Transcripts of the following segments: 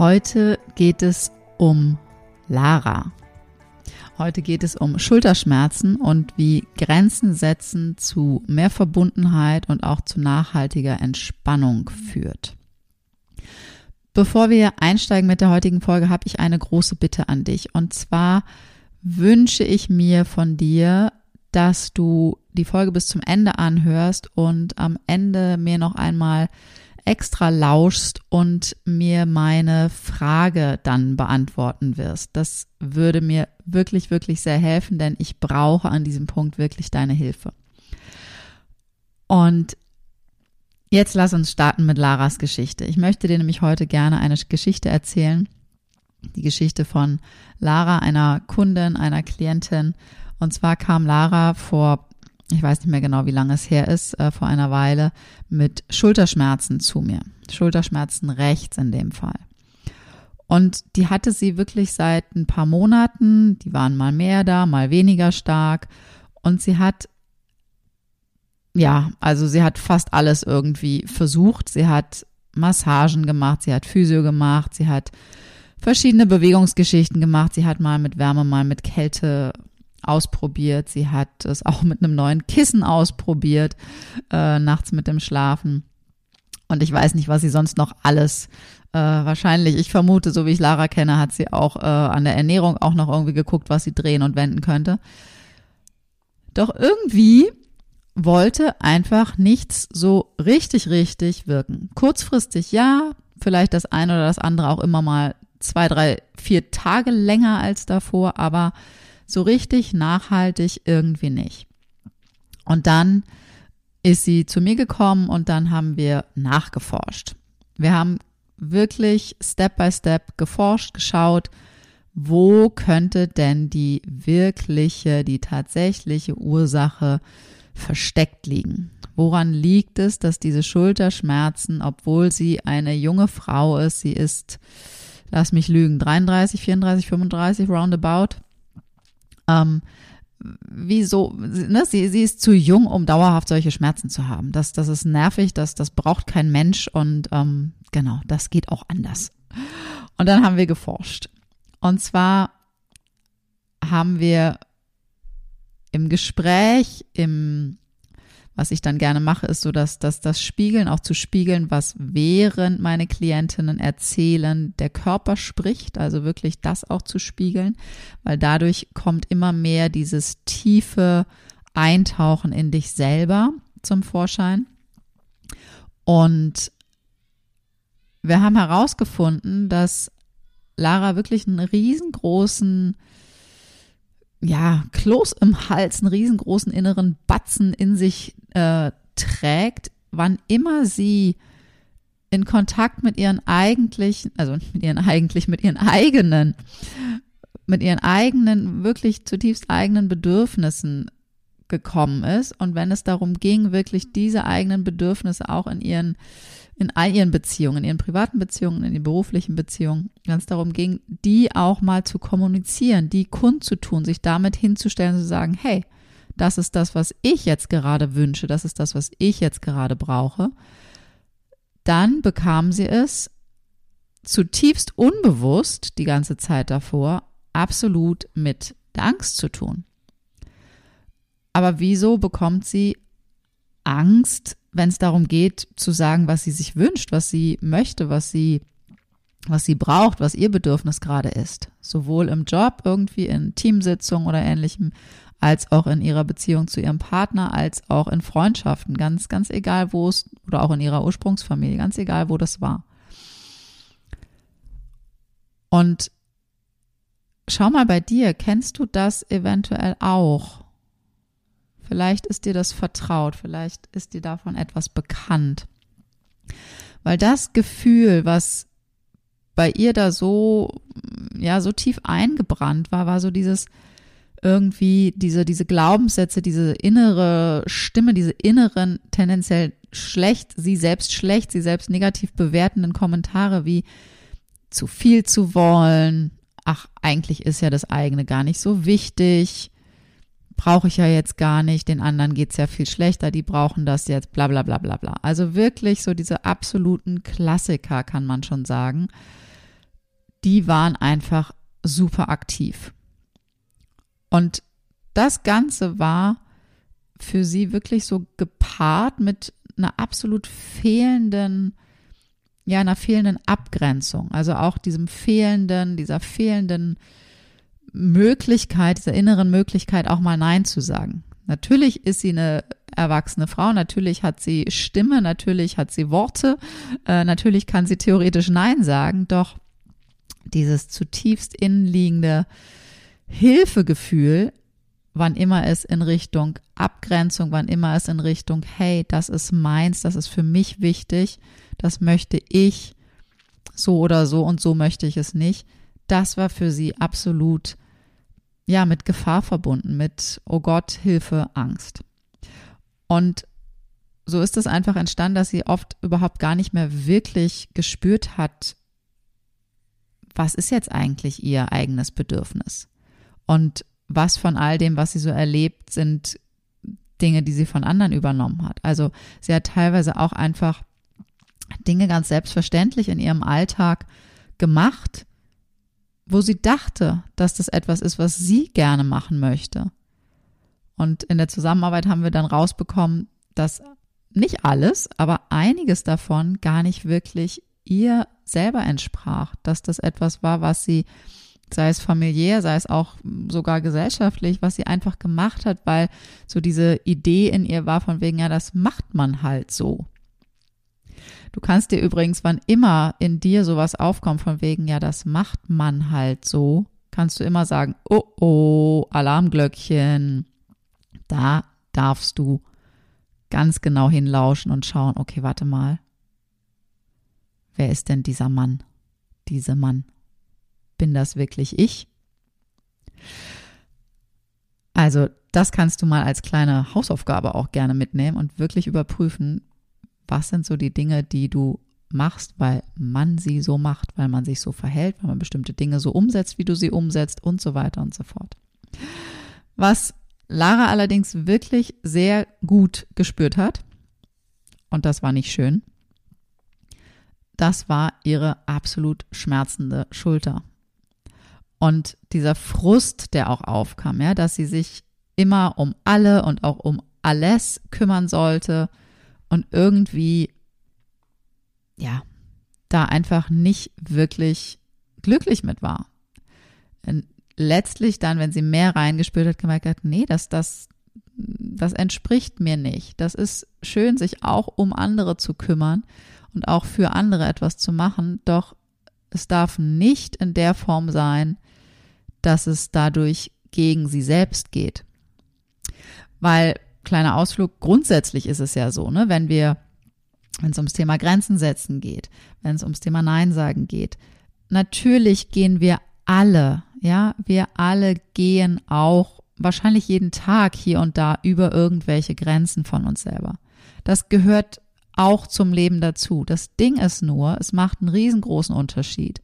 Heute geht es um Lara. Heute geht es um Schulterschmerzen und wie Grenzen setzen zu mehr Verbundenheit und auch zu nachhaltiger Entspannung führt. Bevor wir einsteigen mit der heutigen Folge, habe ich eine große Bitte an dich. Und zwar wünsche ich mir von dir, dass du die Folge bis zum Ende anhörst und am Ende mir noch einmal extra lauschst und mir meine Frage dann beantworten wirst. Das würde mir wirklich, wirklich sehr helfen, denn ich brauche an diesem Punkt wirklich deine Hilfe. Und jetzt lass uns starten mit Laras Geschichte. Ich möchte dir nämlich heute gerne eine Geschichte erzählen. Die Geschichte von Lara, einer Kundin, einer Klientin. Und zwar kam Lara vor ich weiß nicht mehr genau, wie lange es her ist, äh, vor einer Weile mit Schulterschmerzen zu mir. Schulterschmerzen rechts in dem Fall. Und die hatte sie wirklich seit ein paar Monaten. Die waren mal mehr da, mal weniger stark. Und sie hat, ja, also sie hat fast alles irgendwie versucht. Sie hat Massagen gemacht, sie hat Physio gemacht, sie hat verschiedene Bewegungsgeschichten gemacht. Sie hat mal mit Wärme, mal mit Kälte ausprobiert. Sie hat es auch mit einem neuen Kissen ausprobiert, äh, nachts mit dem Schlafen. Und ich weiß nicht, was sie sonst noch alles äh, wahrscheinlich, ich vermute, so wie ich Lara kenne, hat sie auch äh, an der Ernährung auch noch irgendwie geguckt, was sie drehen und wenden könnte. Doch irgendwie wollte einfach nichts so richtig, richtig wirken. Kurzfristig ja, vielleicht das eine oder das andere auch immer mal zwei, drei, vier Tage länger als davor, aber so richtig nachhaltig irgendwie nicht. Und dann ist sie zu mir gekommen und dann haben wir nachgeforscht. Wir haben wirklich Step by Step geforscht, geschaut, wo könnte denn die wirkliche, die tatsächliche Ursache versteckt liegen? Woran liegt es, dass diese Schulterschmerzen, obwohl sie eine junge Frau ist, sie ist, lass mich lügen, 33, 34, 35 roundabout, ähm, wieso, ne, sie, sie ist zu jung, um dauerhaft solche Schmerzen zu haben. Das, das ist nervig, das, das braucht kein Mensch und ähm, genau, das geht auch anders. Und dann haben wir geforscht. Und zwar haben wir im Gespräch, im was ich dann gerne mache, ist so, dass, dass das Spiegeln auch zu spiegeln, was während meine Klientinnen erzählen, der Körper spricht, also wirklich das auch zu spiegeln, weil dadurch kommt immer mehr dieses tiefe Eintauchen in dich selber zum Vorschein. Und wir haben herausgefunden, dass Lara wirklich einen riesengroßen ja, Kloß im Hals, einen riesengroßen inneren Batzen in sich äh, trägt, wann immer sie in Kontakt mit ihren eigentlichen, also mit ihren eigentlich, mit ihren eigenen, mit ihren eigenen, wirklich zutiefst eigenen Bedürfnissen gekommen ist. Und wenn es darum ging, wirklich diese eigenen Bedürfnisse auch in ihren in all ihren Beziehungen, in ihren privaten Beziehungen, in den beruflichen Beziehungen, wenn es darum ging, die auch mal zu kommunizieren, die kundzutun, sich damit hinzustellen, zu sagen, hey, das ist das, was ich jetzt gerade wünsche, das ist das, was ich jetzt gerade brauche, dann bekam sie es zutiefst unbewusst die ganze Zeit davor absolut mit der Angst zu tun. Aber wieso bekommt sie Angst, wenn es darum geht, zu sagen, was sie sich wünscht, was sie möchte, was sie was sie braucht, was ihr Bedürfnis gerade ist. Sowohl im Job, irgendwie in Teamsitzungen oder ähnlichem, als auch in ihrer Beziehung zu ihrem Partner, als auch in Freundschaften, ganz, ganz egal wo es, oder auch in ihrer Ursprungsfamilie, ganz egal wo das war. Und schau mal bei dir, kennst du das eventuell auch? Vielleicht ist dir das vertraut, vielleicht ist dir davon etwas bekannt. Weil das Gefühl, was bei ihr da so, ja, so tief eingebrannt war, war so dieses, irgendwie diese, diese Glaubenssätze, diese innere Stimme, diese inneren tendenziell schlecht, sie selbst schlecht, sie selbst negativ bewertenden Kommentare wie zu viel zu wollen, ach, eigentlich ist ja das eigene gar nicht so wichtig, brauche ich ja jetzt gar nicht, den anderen geht's ja viel schlechter, die brauchen das jetzt, bla bla bla bla bla. Also wirklich so diese absoluten Klassiker, kann man schon sagen, die waren einfach super aktiv. Und das Ganze war für sie wirklich so gepaart mit einer absolut fehlenden, ja, einer fehlenden Abgrenzung. Also auch diesem fehlenden, dieser fehlenden Möglichkeit, dieser inneren Möglichkeit auch mal Nein zu sagen. Natürlich ist sie eine erwachsene Frau, natürlich hat sie Stimme, natürlich hat sie Worte, äh, natürlich kann sie theoretisch Nein sagen, doch dieses zutiefst innenliegende Hilfegefühl, wann immer es in Richtung Abgrenzung, wann immer es in Richtung, hey, das ist meins, das ist für mich wichtig, das möchte ich so oder so und so möchte ich es nicht, das war für sie absolut, ja, mit Gefahr verbunden, mit, oh Gott, Hilfe, Angst. Und so ist es einfach entstanden, dass sie oft überhaupt gar nicht mehr wirklich gespürt hat, was ist jetzt eigentlich ihr eigenes Bedürfnis? Und was von all dem, was sie so erlebt, sind Dinge, die sie von anderen übernommen hat. Also sie hat teilweise auch einfach Dinge ganz selbstverständlich in ihrem Alltag gemacht, wo sie dachte, dass das etwas ist, was sie gerne machen möchte. Und in der Zusammenarbeit haben wir dann rausbekommen, dass nicht alles, aber einiges davon gar nicht wirklich ihr selber entsprach, dass das etwas war, was sie sei es familiär, sei es auch sogar gesellschaftlich, was sie einfach gemacht hat, weil so diese Idee in ihr war von wegen, ja, das macht man halt so. Du kannst dir übrigens, wann immer in dir sowas aufkommt von wegen, ja, das macht man halt so, kannst du immer sagen, oh oh, Alarmglöckchen, da darfst du ganz genau hinlauschen und schauen, okay, warte mal, wer ist denn dieser Mann, diese Mann? Bin das wirklich ich? Also das kannst du mal als kleine Hausaufgabe auch gerne mitnehmen und wirklich überprüfen, was sind so die Dinge, die du machst, weil man sie so macht, weil man sich so verhält, weil man bestimmte Dinge so umsetzt, wie du sie umsetzt und so weiter und so fort. Was Lara allerdings wirklich sehr gut gespürt hat, und das war nicht schön, das war ihre absolut schmerzende Schulter. Und dieser Frust, der auch aufkam, ja, dass sie sich immer um alle und auch um alles kümmern sollte und irgendwie, ja, da einfach nicht wirklich glücklich mit war. Und letztlich dann, wenn sie mehr reingespürt hat, gemerkt hat, nee, das, das, das entspricht mir nicht. Das ist schön, sich auch um andere zu kümmern und auch für andere etwas zu machen, doch es darf nicht in der Form sein, dass es dadurch gegen sie selbst geht. Weil, kleiner Ausflug, grundsätzlich ist es ja so, ne, wenn wir, wenn es ums Thema Grenzen setzen geht, wenn es ums Thema Nein sagen geht, natürlich gehen wir alle, ja, wir alle gehen auch wahrscheinlich jeden Tag hier und da über irgendwelche Grenzen von uns selber. Das gehört auch zum Leben dazu. Das Ding ist nur, es macht einen riesengroßen Unterschied,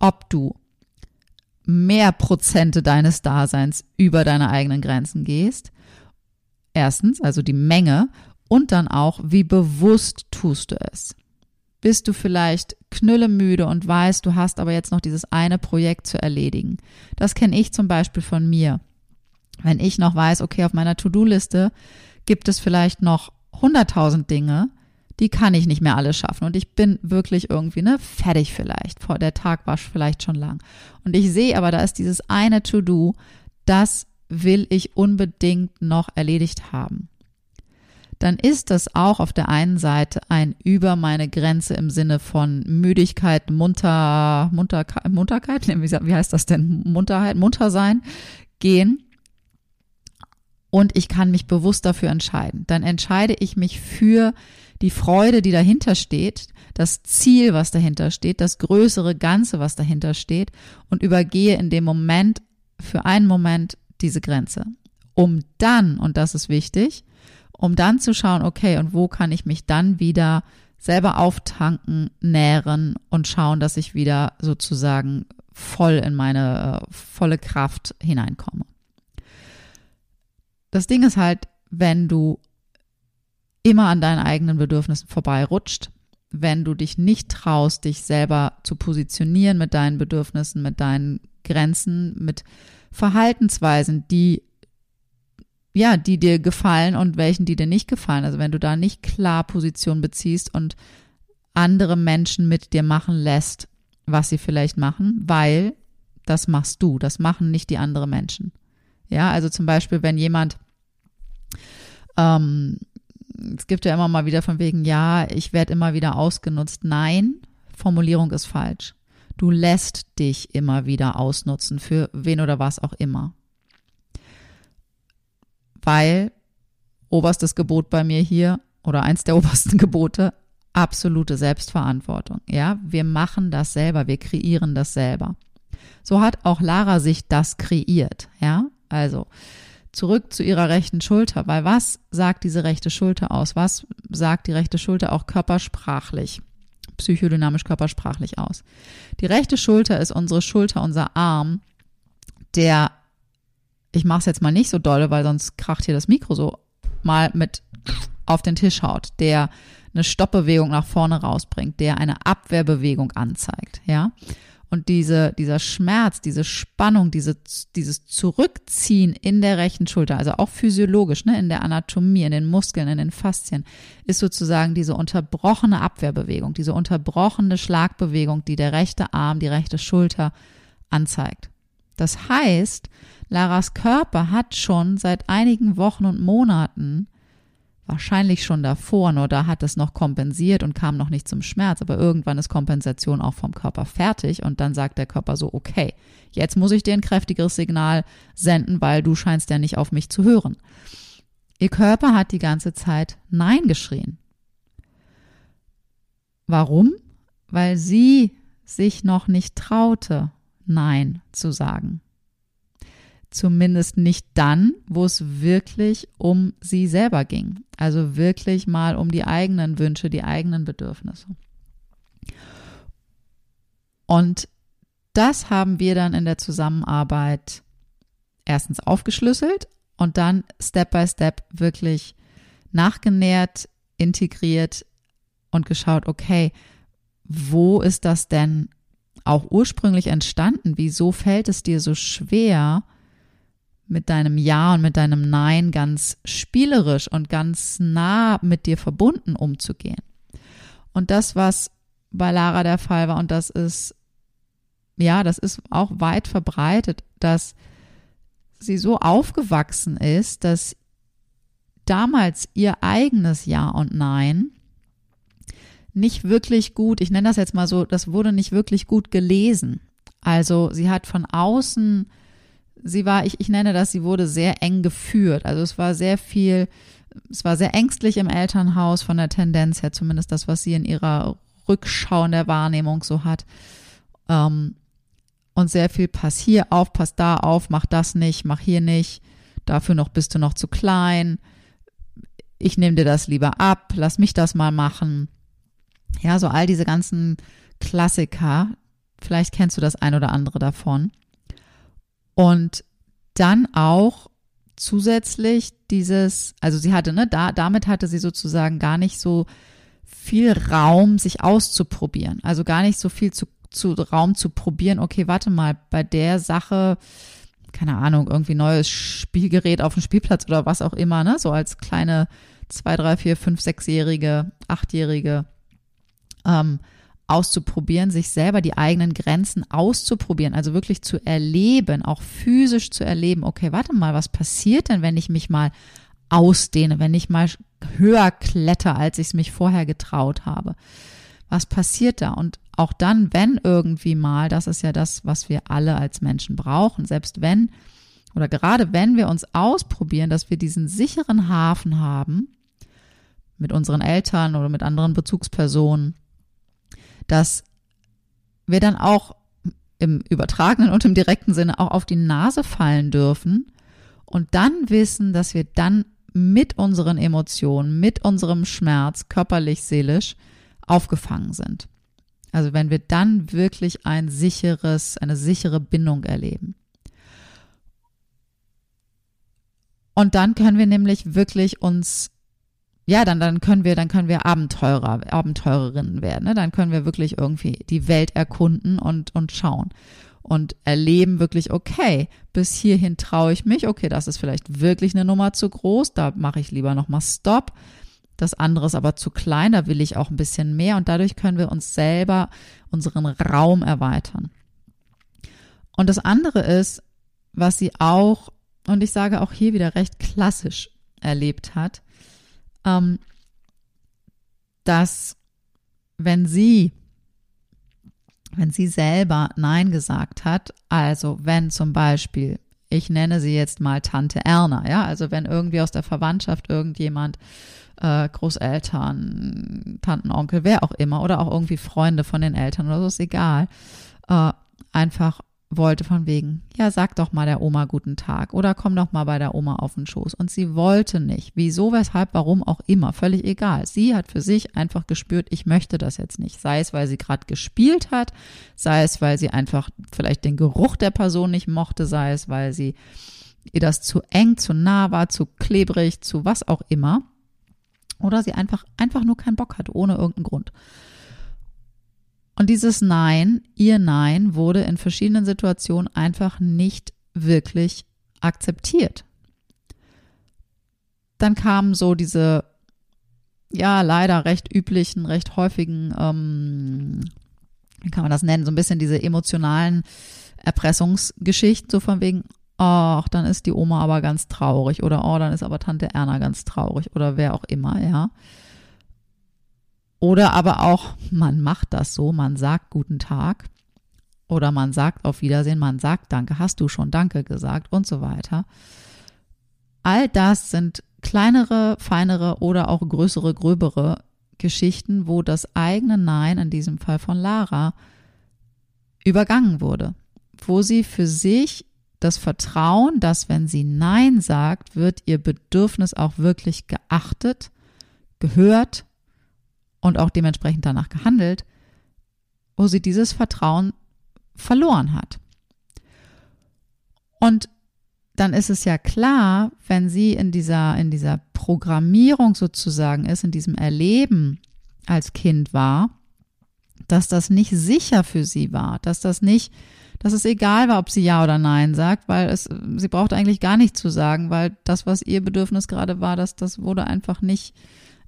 ob du mehr Prozente deines Daseins über deine eigenen Grenzen gehst. Erstens, also die Menge und dann auch, wie bewusst tust du es. Bist du vielleicht knüllemüde und weißt, du hast aber jetzt noch dieses eine Projekt zu erledigen. Das kenne ich zum Beispiel von mir. Wenn ich noch weiß, okay, auf meiner To-Do-Liste gibt es vielleicht noch 100.000 Dinge, die kann ich nicht mehr alles schaffen und ich bin wirklich irgendwie ne fertig vielleicht. Vor der Tag war vielleicht schon lang und ich sehe aber, da ist dieses eine To-Do, das will ich unbedingt noch erledigt haben. Dann ist das auch auf der einen Seite ein über meine Grenze im Sinne von Müdigkeit, munter, munter, Munterkeit, wie heißt das denn? Munterheit, munter sein, gehen und ich kann mich bewusst dafür entscheiden. Dann entscheide ich mich für die Freude, die dahinter steht, das Ziel, was dahinter steht, das größere Ganze, was dahinter steht und übergehe in dem Moment für einen Moment diese Grenze, um dann, und das ist wichtig, um dann zu schauen, okay, und wo kann ich mich dann wieder selber auftanken, nähren und schauen, dass ich wieder sozusagen voll in meine äh, volle Kraft hineinkomme. Das Ding ist halt, wenn du immer an deinen eigenen Bedürfnissen vorbeirutscht, wenn du dich nicht traust, dich selber zu positionieren mit deinen Bedürfnissen, mit deinen Grenzen, mit Verhaltensweisen, die ja, die dir gefallen und welchen, die dir nicht gefallen. Also wenn du da nicht klar Position beziehst und andere Menschen mit dir machen lässt, was sie vielleicht machen, weil das machst du, das machen nicht die anderen Menschen. Ja, also zum Beispiel, wenn jemand, ähm, es gibt ja immer mal wieder von wegen, ja, ich werde immer wieder ausgenutzt. Nein, Formulierung ist falsch. Du lässt dich immer wieder ausnutzen für wen oder was auch immer. Weil oberstes Gebot bei mir hier oder eins der obersten Gebote, absolute Selbstverantwortung. Ja, wir machen das selber, wir kreieren das selber. So hat auch Lara sich das kreiert. Ja, also zurück zu ihrer rechten Schulter, weil was sagt diese rechte Schulter aus? Was sagt die rechte Schulter auch körpersprachlich, psychodynamisch körpersprachlich aus? Die rechte Schulter ist unsere Schulter, unser Arm, der, ich mache es jetzt mal nicht so dolle, weil sonst kracht hier das Mikro so, mal mit auf den Tisch haut, der eine Stoppbewegung nach vorne rausbringt, der eine Abwehrbewegung anzeigt, ja. Und diese, dieser Schmerz, diese Spannung, diese, dieses Zurückziehen in der rechten Schulter, also auch physiologisch, ne, in der Anatomie, in den Muskeln, in den Faszien, ist sozusagen diese unterbrochene Abwehrbewegung, diese unterbrochene Schlagbewegung, die der rechte Arm, die rechte Schulter anzeigt. Das heißt, Laras Körper hat schon seit einigen Wochen und Monaten wahrscheinlich schon davor, nur da hat es noch kompensiert und kam noch nicht zum Schmerz, aber irgendwann ist Kompensation auch vom Körper fertig und dann sagt der Körper so, okay, jetzt muss ich dir ein kräftigeres Signal senden, weil du scheinst ja nicht auf mich zu hören. Ihr Körper hat die ganze Zeit Nein geschrien. Warum? Weil sie sich noch nicht traute, Nein zu sagen. Zumindest nicht dann, wo es wirklich um sie selber ging. Also wirklich mal um die eigenen Wünsche, die eigenen Bedürfnisse. Und das haben wir dann in der Zusammenarbeit erstens aufgeschlüsselt und dann Step by Step wirklich nachgenährt, integriert und geschaut, okay, wo ist das denn auch ursprünglich entstanden? Wieso fällt es dir so schwer, mit deinem Ja und mit deinem Nein ganz spielerisch und ganz nah mit dir verbunden umzugehen. Und das, was bei Lara der Fall war, und das ist, ja, das ist auch weit verbreitet, dass sie so aufgewachsen ist, dass damals ihr eigenes Ja und Nein nicht wirklich gut, ich nenne das jetzt mal so, das wurde nicht wirklich gut gelesen. Also sie hat von außen sie war, ich, ich nenne das, sie wurde sehr eng geführt. Also es war sehr viel, es war sehr ängstlich im Elternhaus von der Tendenz her, zumindest das, was sie in ihrer Rückschau in der Wahrnehmung so hat. Ähm, und sehr viel pass hier auf, pass da auf, mach das nicht, mach hier nicht, dafür noch bist du noch zu klein. Ich nehme dir das lieber ab, lass mich das mal machen. Ja, so all diese ganzen Klassiker. Vielleicht kennst du das ein oder andere davon. Und dann auch zusätzlich dieses, also sie hatte, ne, da, damit hatte sie sozusagen gar nicht so viel Raum, sich auszuprobieren. Also gar nicht so viel zu, zu Raum zu probieren. Okay, warte mal, bei der Sache, keine Ahnung, irgendwie neues Spielgerät auf dem Spielplatz oder was auch immer, ne, so als kleine zwei, drei, vier, fünf, sechsjährige, achtjährige ähm, auszuprobieren, sich selber die eigenen Grenzen auszuprobieren, also wirklich zu erleben, auch physisch zu erleben, okay, warte mal, was passiert denn, wenn ich mich mal ausdehne, wenn ich mal höher kletter, als ich es mich vorher getraut habe? Was passiert da? Und auch dann, wenn irgendwie mal, das ist ja das, was wir alle als Menschen brauchen, selbst wenn oder gerade wenn wir uns ausprobieren, dass wir diesen sicheren Hafen haben, mit unseren Eltern oder mit anderen Bezugspersonen, dass wir dann auch im übertragenen und im direkten Sinne auch auf die Nase fallen dürfen und dann wissen, dass wir dann mit unseren Emotionen, mit unserem Schmerz, körperlich, seelisch, aufgefangen sind. Also wenn wir dann wirklich ein sicheres, eine sichere Bindung erleben. Und dann können wir nämlich wirklich uns, ja, dann, dann können wir, dann können wir Abenteurer, Abenteurerinnen werden. Ne? Dann können wir wirklich irgendwie die Welt erkunden und, und schauen und erleben wirklich, okay, bis hierhin traue ich mich, okay, das ist vielleicht wirklich eine Nummer zu groß, da mache ich lieber nochmal Stopp. Das andere ist aber zu klein, da will ich auch ein bisschen mehr und dadurch können wir uns selber unseren Raum erweitern. Und das andere ist, was sie auch und ich sage auch hier wieder recht klassisch erlebt hat, ähm, dass wenn sie, wenn sie selber Nein gesagt hat, also wenn zum Beispiel, ich nenne sie jetzt mal Tante Erna, ja, also wenn irgendwie aus der Verwandtschaft irgendjemand, äh, Großeltern, Tanten, Onkel, wer auch immer, oder auch irgendwie Freunde von den Eltern oder so, ist egal, äh, einfach wollte von wegen, ja, sag doch mal der Oma guten Tag oder komm doch mal bei der Oma auf den Schoß. Und sie wollte nicht. Wieso, weshalb, warum auch immer, völlig egal. Sie hat für sich einfach gespürt, ich möchte das jetzt nicht. Sei es, weil sie gerade gespielt hat, sei es, weil sie einfach vielleicht den Geruch der Person nicht mochte, sei es, weil sie ihr das zu eng, zu nah war, zu klebrig, zu was auch immer. Oder sie einfach, einfach nur keinen Bock hatte, ohne irgendeinen Grund. Und dieses Nein, ihr Nein, wurde in verschiedenen Situationen einfach nicht wirklich akzeptiert. Dann kamen so diese, ja, leider recht üblichen, recht häufigen, ähm, wie kann man das nennen, so ein bisschen diese emotionalen Erpressungsgeschichten, so von wegen, ach, dann ist die Oma aber ganz traurig oder oh, dann ist aber Tante Erna ganz traurig oder wer auch immer, ja. Oder aber auch, man macht das so, man sagt guten Tag oder man sagt auf Wiedersehen, man sagt Danke, hast du schon Danke gesagt und so weiter. All das sind kleinere, feinere oder auch größere, gröbere Geschichten, wo das eigene Nein, in diesem Fall von Lara, übergangen wurde, wo sie für sich das Vertrauen, dass wenn sie Nein sagt, wird ihr Bedürfnis auch wirklich geachtet, gehört und auch dementsprechend danach gehandelt, wo sie dieses Vertrauen verloren hat. Und dann ist es ja klar, wenn sie in dieser, in dieser Programmierung sozusagen ist, in diesem Erleben als Kind war, dass das nicht sicher für sie war, dass das nicht, dass es egal war, ob sie Ja oder Nein sagt, weil es, sie braucht eigentlich gar nicht zu sagen, weil das, was ihr Bedürfnis gerade war, das, das wurde einfach nicht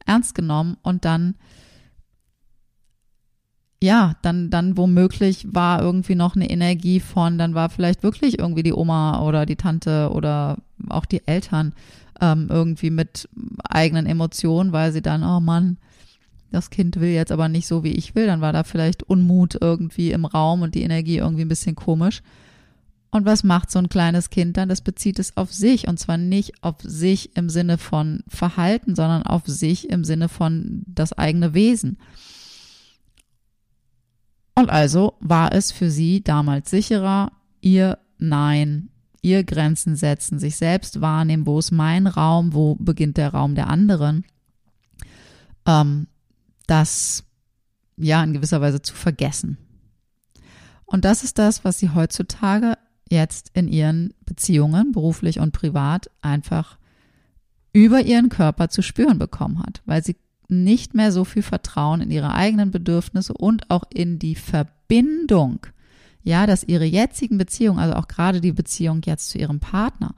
ernst genommen und dann ja, dann, dann womöglich war irgendwie noch eine Energie von, dann war vielleicht wirklich irgendwie die Oma oder die Tante oder auch die Eltern ähm, irgendwie mit eigenen Emotionen, weil sie dann, oh Mann, das Kind will jetzt aber nicht so, wie ich will, dann war da vielleicht Unmut irgendwie im Raum und die Energie irgendwie ein bisschen komisch. Und was macht so ein kleines Kind dann? Das bezieht es auf sich und zwar nicht auf sich im Sinne von Verhalten, sondern auf sich im Sinne von das eigene Wesen. Und also war es für sie damals sicherer, ihr Nein, ihr Grenzen setzen, sich selbst wahrnehmen, wo ist mein Raum, wo beginnt der Raum der anderen, ähm, das ja in gewisser Weise zu vergessen. Und das ist das, was sie heutzutage jetzt in ihren Beziehungen, beruflich und privat, einfach über ihren Körper zu spüren bekommen hat, weil sie nicht mehr so viel Vertrauen in ihre eigenen Bedürfnisse und auch in die Verbindung. Ja, dass ihre jetzigen Beziehungen, also auch gerade die Beziehung jetzt zu ihrem Partner,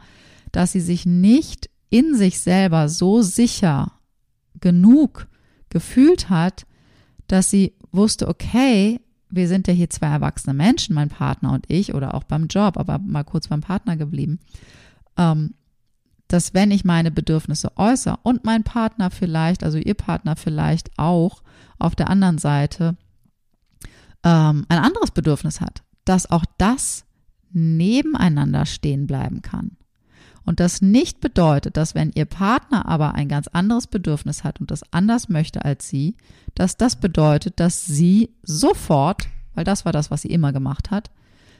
dass sie sich nicht in sich selber so sicher genug gefühlt hat, dass sie wusste, okay, wir sind ja hier zwei erwachsene Menschen, mein Partner und ich, oder auch beim Job, aber mal kurz beim Partner geblieben, ähm, dass wenn ich meine Bedürfnisse äußere und mein Partner vielleicht, also ihr Partner vielleicht auch auf der anderen Seite ähm, ein anderes Bedürfnis hat, dass auch das nebeneinander stehen bleiben kann. Und das nicht bedeutet, dass wenn ihr Partner aber ein ganz anderes Bedürfnis hat und das anders möchte als sie, dass das bedeutet, dass sie sofort, weil das war das, was sie immer gemacht hat,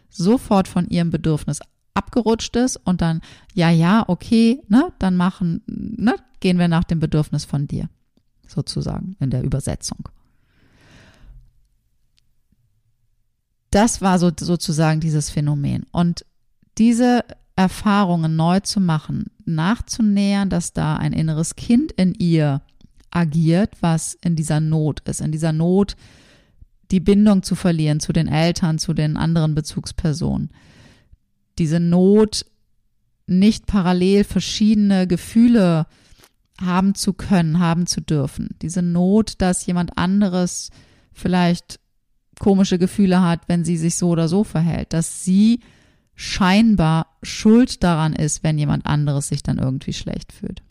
sofort von ihrem Bedürfnis abgerutscht ist und dann, ja, ja, okay, ne, dann machen, ne, gehen wir nach dem Bedürfnis von dir, sozusagen in der Übersetzung. Das war so, sozusagen dieses Phänomen. Und diese Erfahrungen neu zu machen, nachzunähern, dass da ein inneres Kind in ihr agiert, was in dieser Not ist, in dieser Not die Bindung zu verlieren zu den Eltern, zu den anderen Bezugspersonen. Diese Not, nicht parallel verschiedene Gefühle haben zu können, haben zu dürfen. Diese Not, dass jemand anderes vielleicht komische Gefühle hat, wenn sie sich so oder so verhält, dass sie scheinbar schuld daran ist, wenn jemand anderes sich dann irgendwie schlecht fühlt.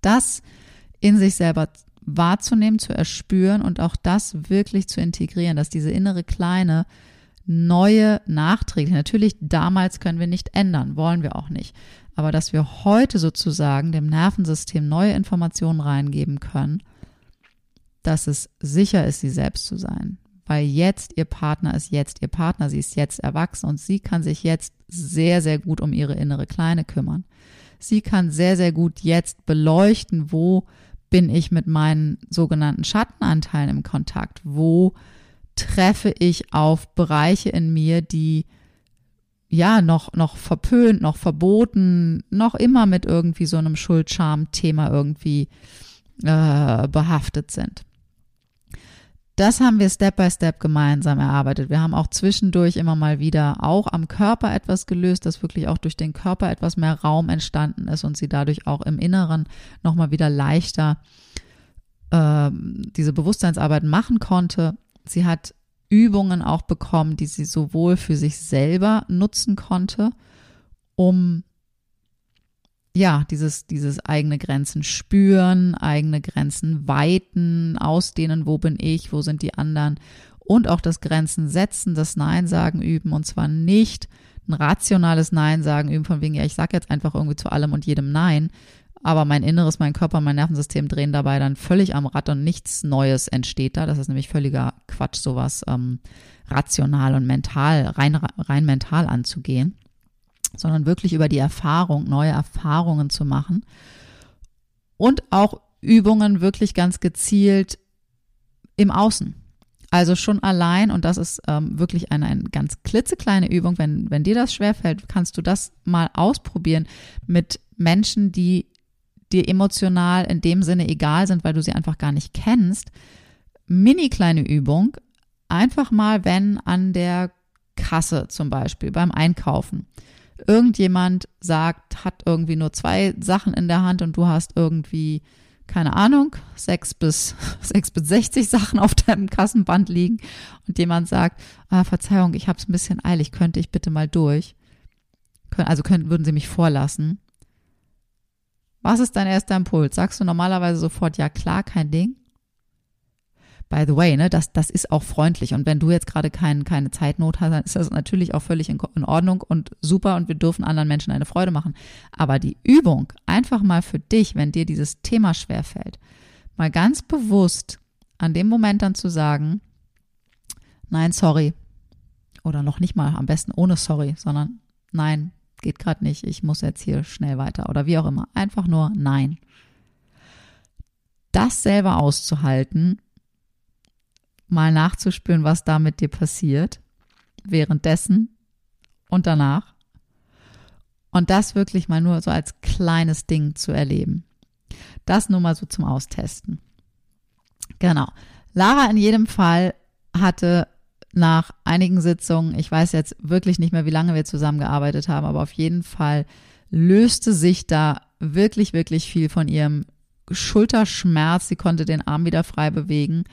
Das in sich selber wahrzunehmen, zu erspüren und auch das wirklich zu integrieren, dass diese innere kleine neue nachträglich, natürlich damals können wir nicht ändern, wollen wir auch nicht, aber dass wir heute sozusagen dem Nervensystem neue Informationen reingeben können, dass es sicher ist, sie selbst zu sein, weil jetzt ihr Partner ist jetzt ihr Partner, sie ist jetzt erwachsen und sie kann sich jetzt sehr, sehr gut um ihre innere Kleine kümmern. Sie kann sehr, sehr gut jetzt beleuchten, wo bin ich mit meinen sogenannten Schattenanteilen im Kontakt, wo treffe ich auf Bereiche in mir, die ja noch noch verpönt, noch verboten, noch immer mit irgendwie so einem Schuldscham-Thema irgendwie äh, behaftet sind das haben wir Step by Step gemeinsam erarbeitet. Wir haben auch zwischendurch immer mal wieder auch am Körper etwas gelöst, dass wirklich auch durch den Körper etwas mehr Raum entstanden ist und sie dadurch auch im Inneren nochmal wieder leichter äh, diese Bewusstseinsarbeit machen konnte. Sie hat Übungen auch bekommen, die sie sowohl für sich selber nutzen konnte, um ja, dieses, dieses eigene Grenzen spüren, eigene Grenzen weiten, ausdehnen, wo bin ich, wo sind die anderen und auch das Grenzen setzen, das Nein sagen üben und zwar nicht ein rationales Nein sagen üben von wegen, ja, ich sage jetzt einfach irgendwie zu allem und jedem Nein, aber mein Inneres, mein Körper, mein Nervensystem drehen dabei dann völlig am Rad und nichts Neues entsteht da. Das ist nämlich völliger Quatsch, sowas ähm, rational und mental, rein, rein mental anzugehen sondern wirklich über die Erfahrung, neue Erfahrungen zu machen und auch Übungen wirklich ganz gezielt im Außen. Also schon allein, und das ist ähm, wirklich eine, eine ganz klitzekleine Übung, wenn, wenn dir das schwerfällt, kannst du das mal ausprobieren mit Menschen, die dir emotional in dem Sinne egal sind, weil du sie einfach gar nicht kennst. Mini kleine Übung, einfach mal, wenn an der Kasse zum Beispiel beim Einkaufen irgendjemand sagt, hat irgendwie nur zwei Sachen in der Hand und du hast irgendwie, keine Ahnung, sechs bis, sechs bis 60 Sachen auf deinem Kassenband liegen und jemand sagt, ah, Verzeihung, ich habe es ein bisschen eilig, könnte ich bitte mal durch? Also können, würden Sie mich vorlassen? Was ist dein erster Impuls? Sagst du normalerweise sofort, ja klar, kein Ding? by the way, ne, das, das ist auch freundlich. Und wenn du jetzt gerade kein, keine Zeitnot hast, dann ist das natürlich auch völlig in, in Ordnung und super und wir dürfen anderen Menschen eine Freude machen. Aber die Übung, einfach mal für dich, wenn dir dieses Thema schwerfällt, mal ganz bewusst an dem Moment dann zu sagen, nein, sorry. Oder noch nicht mal, am besten ohne sorry, sondern nein, geht gerade nicht, ich muss jetzt hier schnell weiter oder wie auch immer. Einfach nur nein. Das selber auszuhalten, mal nachzuspüren, was da mit dir passiert, währenddessen und danach. Und das wirklich mal nur so als kleines Ding zu erleben. Das nur mal so zum Austesten. Genau. Lara in jedem Fall hatte nach einigen Sitzungen, ich weiß jetzt wirklich nicht mehr, wie lange wir zusammengearbeitet haben, aber auf jeden Fall löste sich da wirklich, wirklich viel von ihrem Schulterschmerz, sie konnte den Arm wieder frei bewegen.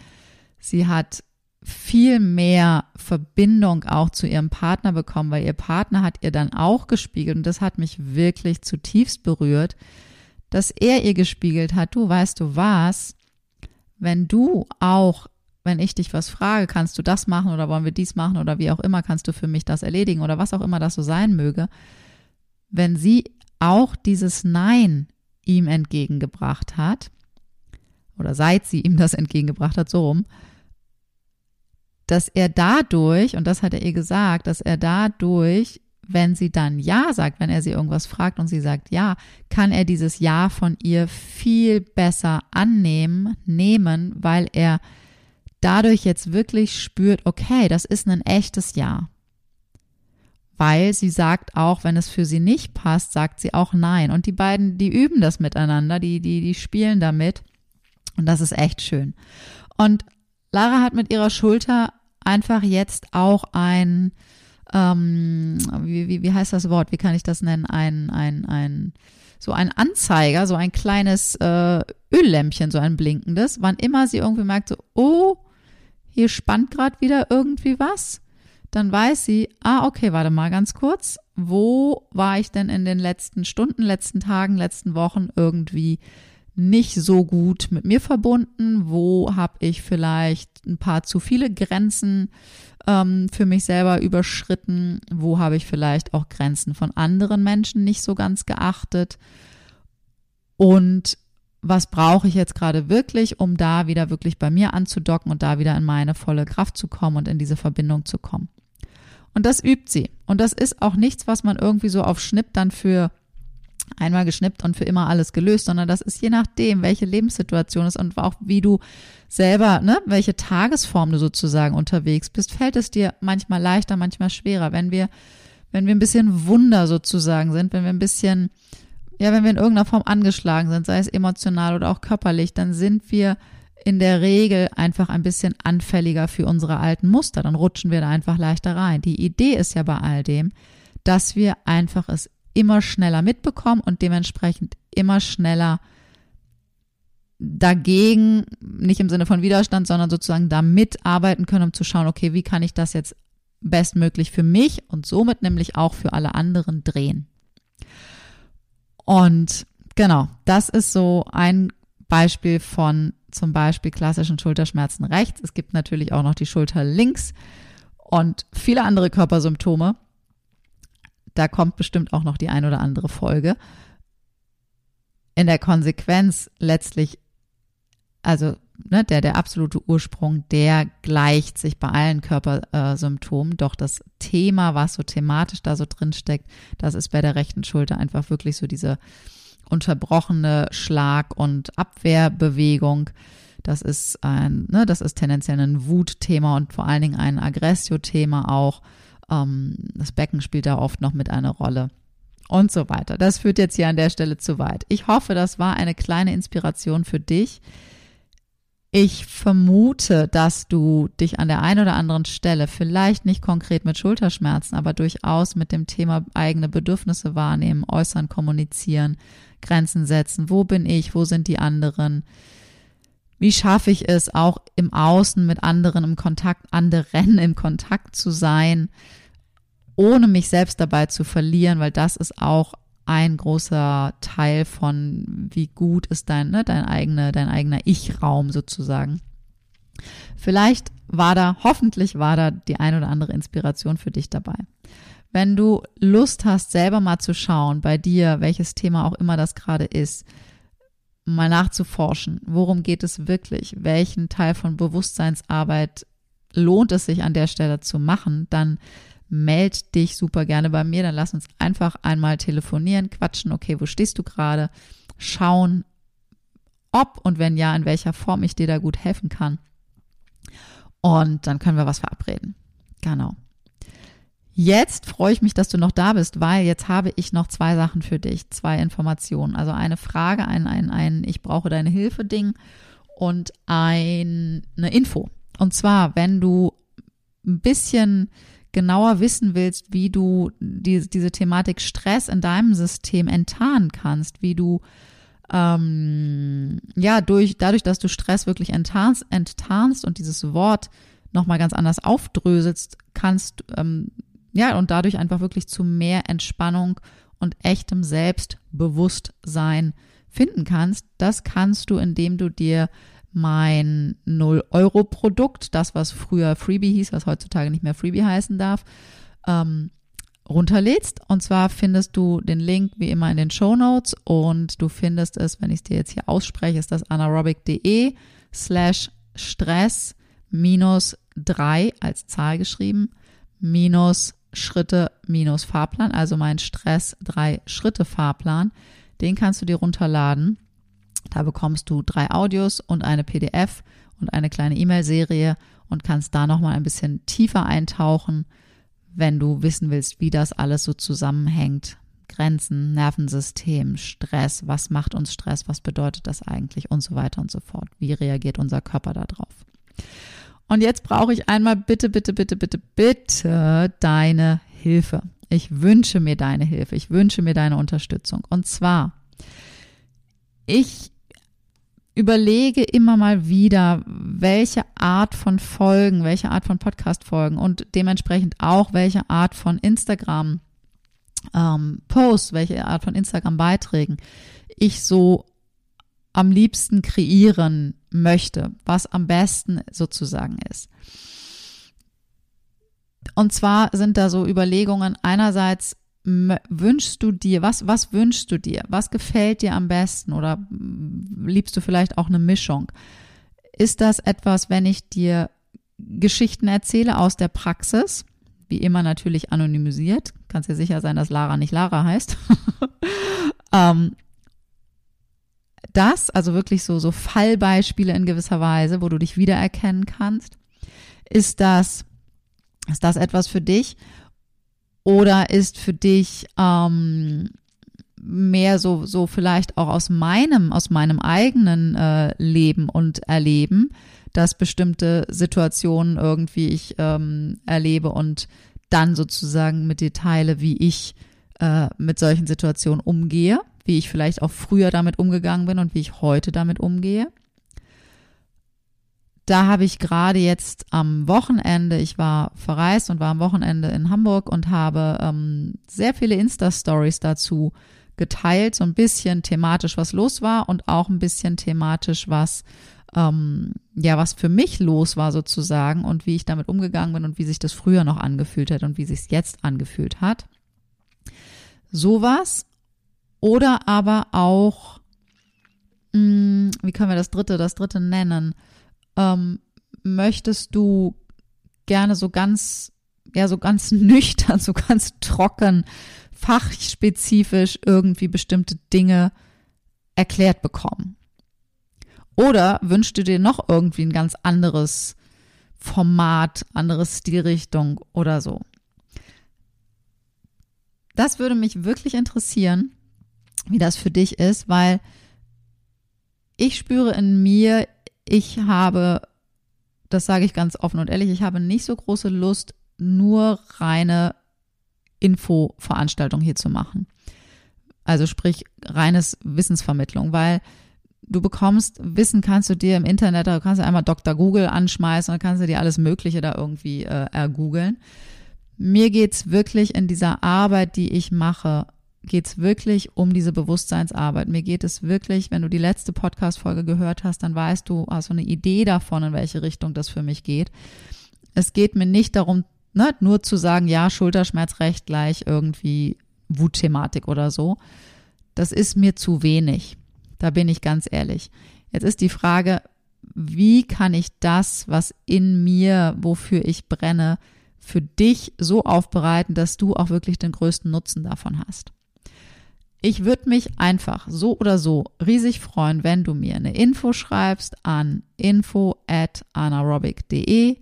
Sie hat viel mehr Verbindung auch zu ihrem Partner bekommen, weil ihr Partner hat ihr dann auch gespiegelt und das hat mich wirklich zutiefst berührt, dass er ihr gespiegelt hat, du weißt du was, wenn du auch, wenn ich dich was frage, kannst du das machen oder wollen wir dies machen oder wie auch immer, kannst du für mich das erledigen oder was auch immer das so sein möge, wenn sie auch dieses Nein ihm entgegengebracht hat, oder seit sie ihm das entgegengebracht hat, so rum, dass er dadurch, und das hat er ihr gesagt, dass er dadurch, wenn sie dann Ja sagt, wenn er sie irgendwas fragt und sie sagt Ja, kann er dieses Ja von ihr viel besser annehmen, nehmen, weil er dadurch jetzt wirklich spürt, okay, das ist ein echtes Ja. Weil sie sagt auch, wenn es für sie nicht passt, sagt sie auch Nein. Und die beiden, die üben das miteinander, die, die, die spielen damit. Und das ist echt schön. Und Lara hat mit ihrer Schulter einfach jetzt auch ein, ähm, wie, wie, wie heißt das Wort? Wie kann ich das nennen? Ein, ein, ein, so ein Anzeiger, so ein kleines äh, Öllämpchen, so ein blinkendes, wann immer sie irgendwie merkt, so, oh, hier spannt gerade wieder irgendwie was, dann weiß sie, ah, okay, warte mal ganz kurz, wo war ich denn in den letzten Stunden, letzten Tagen, letzten Wochen irgendwie nicht so gut mit mir verbunden? Wo habe ich vielleicht ein paar zu viele Grenzen ähm, für mich selber überschritten? Wo habe ich vielleicht auch Grenzen von anderen Menschen nicht so ganz geachtet? Und was brauche ich jetzt gerade wirklich, um da wieder wirklich bei mir anzudocken und da wieder in meine volle Kraft zu kommen und in diese Verbindung zu kommen? Und das übt sie. Und das ist auch nichts, was man irgendwie so auf Schnipp dann für einmal geschnippt und für immer alles gelöst, sondern das ist je nachdem, welche Lebenssituation ist und auch wie du selber, ne, welche Tagesform du sozusagen unterwegs bist, fällt es dir manchmal leichter, manchmal schwerer. Wenn wir, wenn wir ein bisschen Wunder sozusagen sind, wenn wir ein bisschen, ja, wenn wir in irgendeiner Form angeschlagen sind, sei es emotional oder auch körperlich, dann sind wir in der Regel einfach ein bisschen anfälliger für unsere alten Muster. Dann rutschen wir da einfach leichter rein. Die Idee ist ja bei all dem, dass wir einfach es immer schneller mitbekommen und dementsprechend immer schneller dagegen, nicht im Sinne von Widerstand, sondern sozusagen damit arbeiten können, um zu schauen, okay, wie kann ich das jetzt bestmöglich für mich und somit nämlich auch für alle anderen drehen. Und genau, das ist so ein Beispiel von zum Beispiel klassischen Schulterschmerzen rechts. Es gibt natürlich auch noch die Schulter links und viele andere Körpersymptome. Da kommt bestimmt auch noch die ein oder andere Folge. In der Konsequenz letztlich, also ne, der, der absolute Ursprung, der gleicht sich bei allen Körpersymptomen. Doch das Thema, was so thematisch da so drin steckt, das ist bei der rechten Schulter einfach wirklich so diese unterbrochene Schlag- und Abwehrbewegung. Das ist ein, ne, das ist tendenziell ein Wutthema und vor allen Dingen ein Aggressio-Thema auch. Ähm, das Becken spielt da oft noch mit einer Rolle und so weiter. Das führt jetzt hier an der Stelle zu weit. Ich hoffe, das war eine kleine Inspiration für dich. Ich vermute, dass du dich an der einen oder anderen Stelle, vielleicht nicht konkret mit Schulterschmerzen, aber durchaus mit dem Thema eigene Bedürfnisse wahrnehmen, äußern, kommunizieren, Grenzen setzen. Wo bin ich? Wo sind die anderen? Wie schaffe ich es, auch im Außen mit anderen im Kontakt, anderen im Kontakt zu sein, ohne mich selbst dabei zu verlieren, weil das ist auch ein großer Teil von, wie gut ist dein, ne, dein, eigene, dein eigener Ich-Raum sozusagen. Vielleicht war da, hoffentlich war da die ein oder andere Inspiration für dich dabei. Wenn du Lust hast, selber mal zu schauen bei dir, welches Thema auch immer das gerade ist, mal nachzuforschen, worum geht es wirklich, welchen Teil von Bewusstseinsarbeit lohnt es sich an der Stelle zu machen, dann meld dich super gerne bei mir, dann lass uns einfach einmal telefonieren, quatschen, okay, wo stehst du gerade, schauen, ob und wenn ja, in welcher Form ich dir da gut helfen kann. Und dann können wir was verabreden. Genau. Jetzt freue ich mich, dass du noch da bist, weil jetzt habe ich noch zwei Sachen für dich, zwei Informationen. Also eine Frage, ein, ein, ein Ich brauche deine Hilfe Ding und ein, eine Info. Und zwar, wenn du ein bisschen genauer wissen willst, wie du die, diese Thematik Stress in deinem System enttarnen kannst, wie du ähm, ja, durch, dadurch, dass du Stress wirklich enttarnst, enttarnst und dieses Wort nochmal ganz anders aufdröselst, kannst, ähm, ja, und dadurch einfach wirklich zu mehr Entspannung und echtem Selbstbewusstsein finden kannst. Das kannst du, indem du dir mein 0-Euro-Produkt, das, was früher Freebie hieß, was heutzutage nicht mehr Freebie heißen darf, ähm, runterlädst. Und zwar findest du den Link wie immer in den Show Notes und du findest es, wenn ich es dir jetzt hier ausspreche, ist das anaerobic.de slash stress minus drei als Zahl geschrieben, minus Schritte minus Fahrplan, also mein Stress drei Schritte Fahrplan. Den kannst du dir runterladen. Da bekommst du drei Audios und eine PDF und eine kleine E-Mail-Serie und kannst da nochmal ein bisschen tiefer eintauchen wenn du wissen willst, wie das alles so zusammenhängt. Grenzen, Nervensystem, Stress, was macht uns Stress, was bedeutet das eigentlich und so weiter und so fort. Wie reagiert unser Körper darauf? Und jetzt brauche ich einmal bitte, bitte, bitte, bitte, bitte deine Hilfe. Ich wünsche mir deine Hilfe. Ich wünsche mir deine Unterstützung. Und zwar, ich überlege immer mal wieder, welche Art von Folgen, welche Art von Podcast-Folgen und dementsprechend auch welche Art von Instagram ähm, Posts, welche Art von Instagram-Beiträgen ich so am liebsten kreieren möchte, was am besten sozusagen ist. Und zwar sind da so Überlegungen einerseits, wünschst du dir, was, was wünschst du dir? Was gefällt dir am besten? Oder liebst du vielleicht auch eine Mischung? Ist das etwas, wenn ich dir Geschichten erzähle aus der Praxis? Wie immer natürlich anonymisiert. Kannst dir sicher sein, dass Lara nicht Lara heißt. ähm, das, also wirklich so, so Fallbeispiele in gewisser Weise, wo du dich wiedererkennen kannst. Ist das, ist das etwas für dich? Oder ist für dich ähm, mehr so, so vielleicht auch aus meinem, aus meinem eigenen äh, Leben und Erleben, dass bestimmte Situationen irgendwie ich ähm, erlebe und dann sozusagen mit dir teile, wie ich äh, mit solchen Situationen umgehe, wie ich vielleicht auch früher damit umgegangen bin und wie ich heute damit umgehe da habe ich gerade jetzt am Wochenende, ich war verreist und war am Wochenende in Hamburg und habe ähm, sehr viele Insta-Stories dazu geteilt, so ein bisschen thematisch, was los war und auch ein bisschen thematisch, was ähm, ja, was für mich los war sozusagen und wie ich damit umgegangen bin und wie sich das früher noch angefühlt hat und wie sich jetzt angefühlt hat. Sowas oder aber auch, mh, hm, wie können wir das dritte, das dritte nennen? Ähm, möchtest du gerne so ganz, ja, so ganz nüchtern, so ganz trocken, fachspezifisch irgendwie bestimmte Dinge erklärt bekommen? Oder wünschst du dir noch irgendwie ein ganz anderes Format, andere Stilrichtung oder so? Das würde mich wirklich interessieren, wie das für dich ist, weil ich spüre in mir ich habe, das sage ich ganz offen und ehrlich, ich habe nicht so große Lust, nur reine Infoveranstaltungen hier zu machen. Also sprich reines Wissensvermittlung, weil du bekommst Wissen, kannst du dir im Internet, da kannst du einmal Dr. Google anschmeißen und kannst du dir alles Mögliche da irgendwie äh, ergoogeln. Mir geht's wirklich in dieser Arbeit, die ich mache, geht es wirklich um diese Bewusstseinsarbeit. Mir geht es wirklich, wenn du die letzte Podcast-Folge gehört hast, dann weißt du, hast du eine Idee davon, in welche Richtung das für mich geht. Es geht mir nicht darum, ne, nur zu sagen, ja, Schulterschmerz recht gleich irgendwie Wutthematik oder so. Das ist mir zu wenig. Da bin ich ganz ehrlich. Jetzt ist die Frage, wie kann ich das, was in mir, wofür ich brenne, für dich so aufbereiten, dass du auch wirklich den größten Nutzen davon hast. Ich würde mich einfach so oder so riesig freuen, wenn du mir eine Info schreibst an info at anaerobic.de.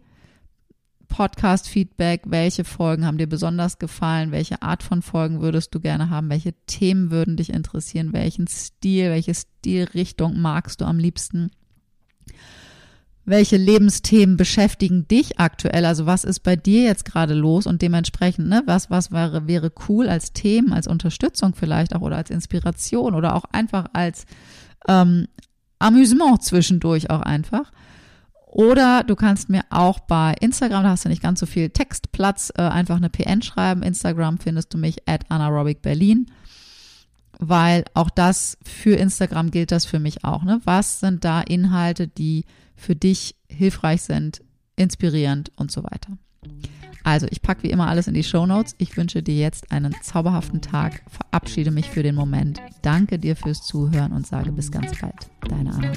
Podcast-Feedback, welche Folgen haben dir besonders gefallen, welche Art von Folgen würdest du gerne haben, welche Themen würden dich interessieren, welchen Stil, welche Stilrichtung magst du am liebsten. Welche Lebensthemen beschäftigen dich aktuell? Also was ist bei dir jetzt gerade los und dementsprechend, ne, was, was wäre, wäre cool als Themen, als Unterstützung vielleicht auch oder als Inspiration oder auch einfach als ähm, Amüsement zwischendurch auch einfach. Oder du kannst mir auch bei Instagram, da hast du nicht ganz so viel Textplatz, äh, einfach eine PN schreiben. Instagram findest du mich at anaerobicberlin, weil auch das für Instagram gilt das für mich auch. Ne? Was sind da Inhalte, die für dich hilfreich sind, inspirierend und so weiter? Also, ich packe wie immer alles in die Shownotes. Ich wünsche dir jetzt einen zauberhaften Tag, verabschiede mich für den Moment, danke dir fürs Zuhören und sage bis ganz bald. Deine Anna.